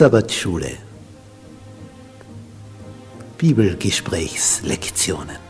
Sabbatschule. Bibelgesprächslektionen.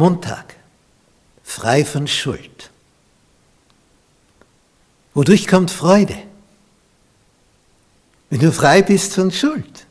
Montag, frei von Schuld. Wodurch kommt Freude? wenn du frei bist von Schuld.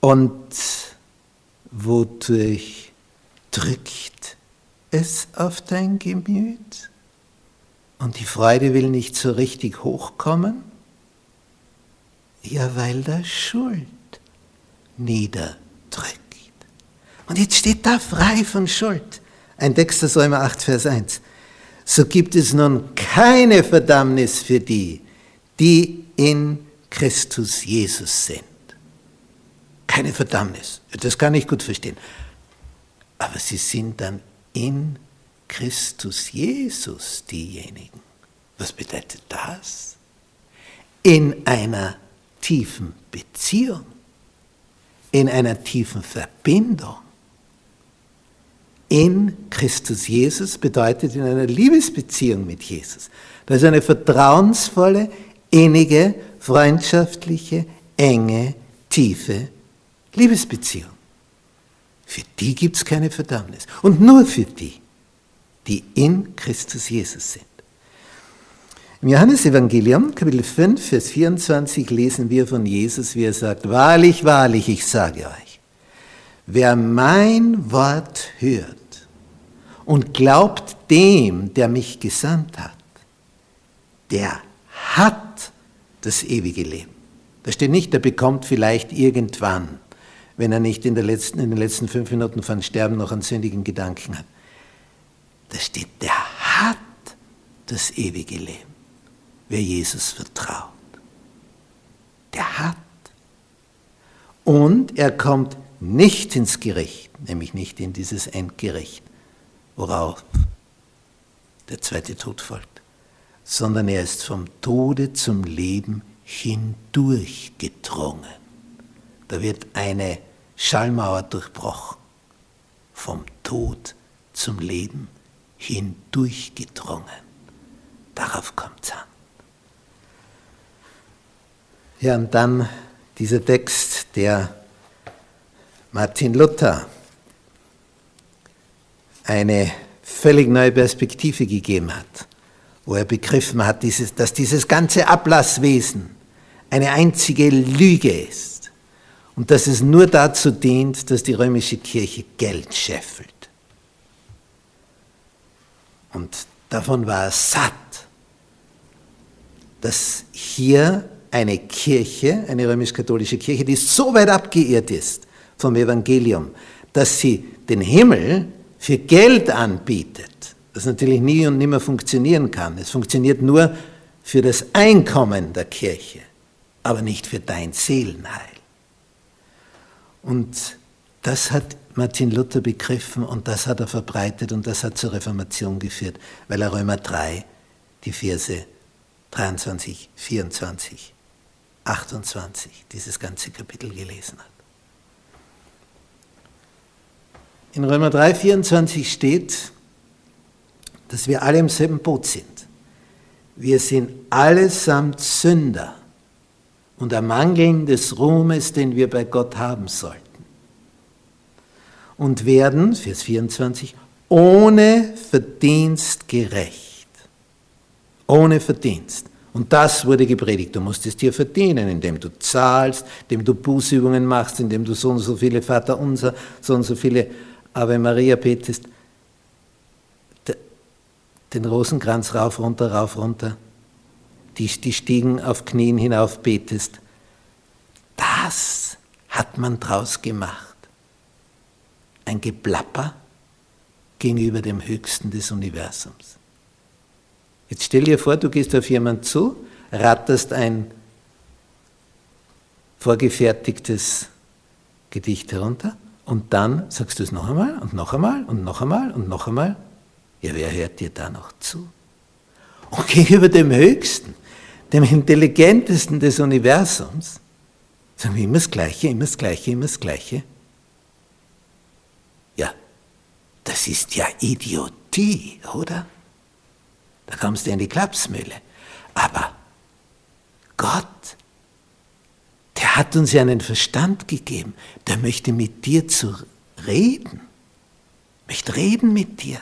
Und wodurch drückt es auf dein Gemüt? Und die Freude will nicht so richtig hochkommen? Ja, weil da Schuld niederdrückt. Und jetzt steht da frei von Schuld. Ein Text aus Römer 8, Vers 1. So gibt es nun keine Verdammnis für die, die in Christus Jesus sind. Keine Verdammnis. Das kann ich gut verstehen. Aber sie sind dann in Christus Jesus diejenigen. Was bedeutet das? In einer tiefen Beziehung, in einer tiefen Verbindung. In Christus Jesus bedeutet in einer Liebesbeziehung mit Jesus. Das ist eine vertrauensvolle, innige, freundschaftliche, enge, tiefe Liebesbeziehung. Für die gibt es keine Verdammnis. Und nur für die, die in Christus Jesus sind. Im Johannesevangelium, Kapitel 5, Vers 24, lesen wir von Jesus, wie er sagt, Wahrlich, wahrlich, ich sage euch, wer mein Wort hört und glaubt dem, der mich gesandt hat, der hat das ewige Leben. Da steht nicht, er bekommt vielleicht irgendwann, wenn er nicht in, letzten, in den letzten fünf Minuten von Sterben noch einen sündigen Gedanken hat. Da steht, der hat das ewige Leben, wer Jesus vertraut. Der hat. Und er kommt nicht ins Gericht, nämlich nicht in dieses Endgericht, worauf der zweite Tod folgt sondern er ist vom Tode zum Leben hindurchgedrungen. Da wird eine Schallmauer durchbrochen, vom Tod zum Leben hindurchgedrungen. Darauf kommt es an. Ja, und dann dieser Text, der Martin Luther eine völlig neue Perspektive gegeben hat wo er begriffen hat, dass dieses ganze Ablasswesen eine einzige Lüge ist und dass es nur dazu dient, dass die römische Kirche Geld scheffelt. Und davon war er satt, dass hier eine Kirche, eine römisch-katholische Kirche, die so weit abgeirrt ist vom Evangelium, dass sie den Himmel für Geld anbietet, das natürlich nie und nimmer funktionieren kann. Es funktioniert nur für das Einkommen der Kirche, aber nicht für dein Seelenheil. Und das hat Martin Luther begriffen und das hat er verbreitet und das hat zur Reformation geführt, weil er Römer 3, die Verse 23, 24, 28, dieses ganze Kapitel gelesen hat. In Römer 3, 24 steht, dass wir alle im selben Boot sind. Wir sind allesamt Sünder und ermangeln des Ruhmes, den wir bei Gott haben sollten. Und werden, Vers 24, ohne Verdienst gerecht. Ohne Verdienst. Und das wurde gepredigt. Du musst es dir verdienen, indem du zahlst, indem du Bußübungen machst, indem du so und so viele Vater unser, so und so viele Ave Maria betest. Den Rosenkranz rauf, runter, rauf, runter die, die Stiegen auf Knien hinauf betest. Das hat man draus gemacht. Ein Geplapper gegenüber dem Höchsten des Universums. Jetzt stell dir vor, du gehst auf jemanden zu, ratterst ein vorgefertigtes Gedicht herunter und dann sagst du es noch einmal und noch einmal und noch einmal und noch einmal. Ja, wer hört dir da noch zu? Und gegenüber dem Höchsten, dem intelligentesten des Universums, sagen wir immer das Gleiche, immer das Gleiche, immer das Gleiche. Ja, das ist ja Idiotie, oder? Da kommst du in die Klapsmühle. Aber Gott, der hat uns ja einen Verstand gegeben, der möchte mit dir zu reden, möchte reden mit dir.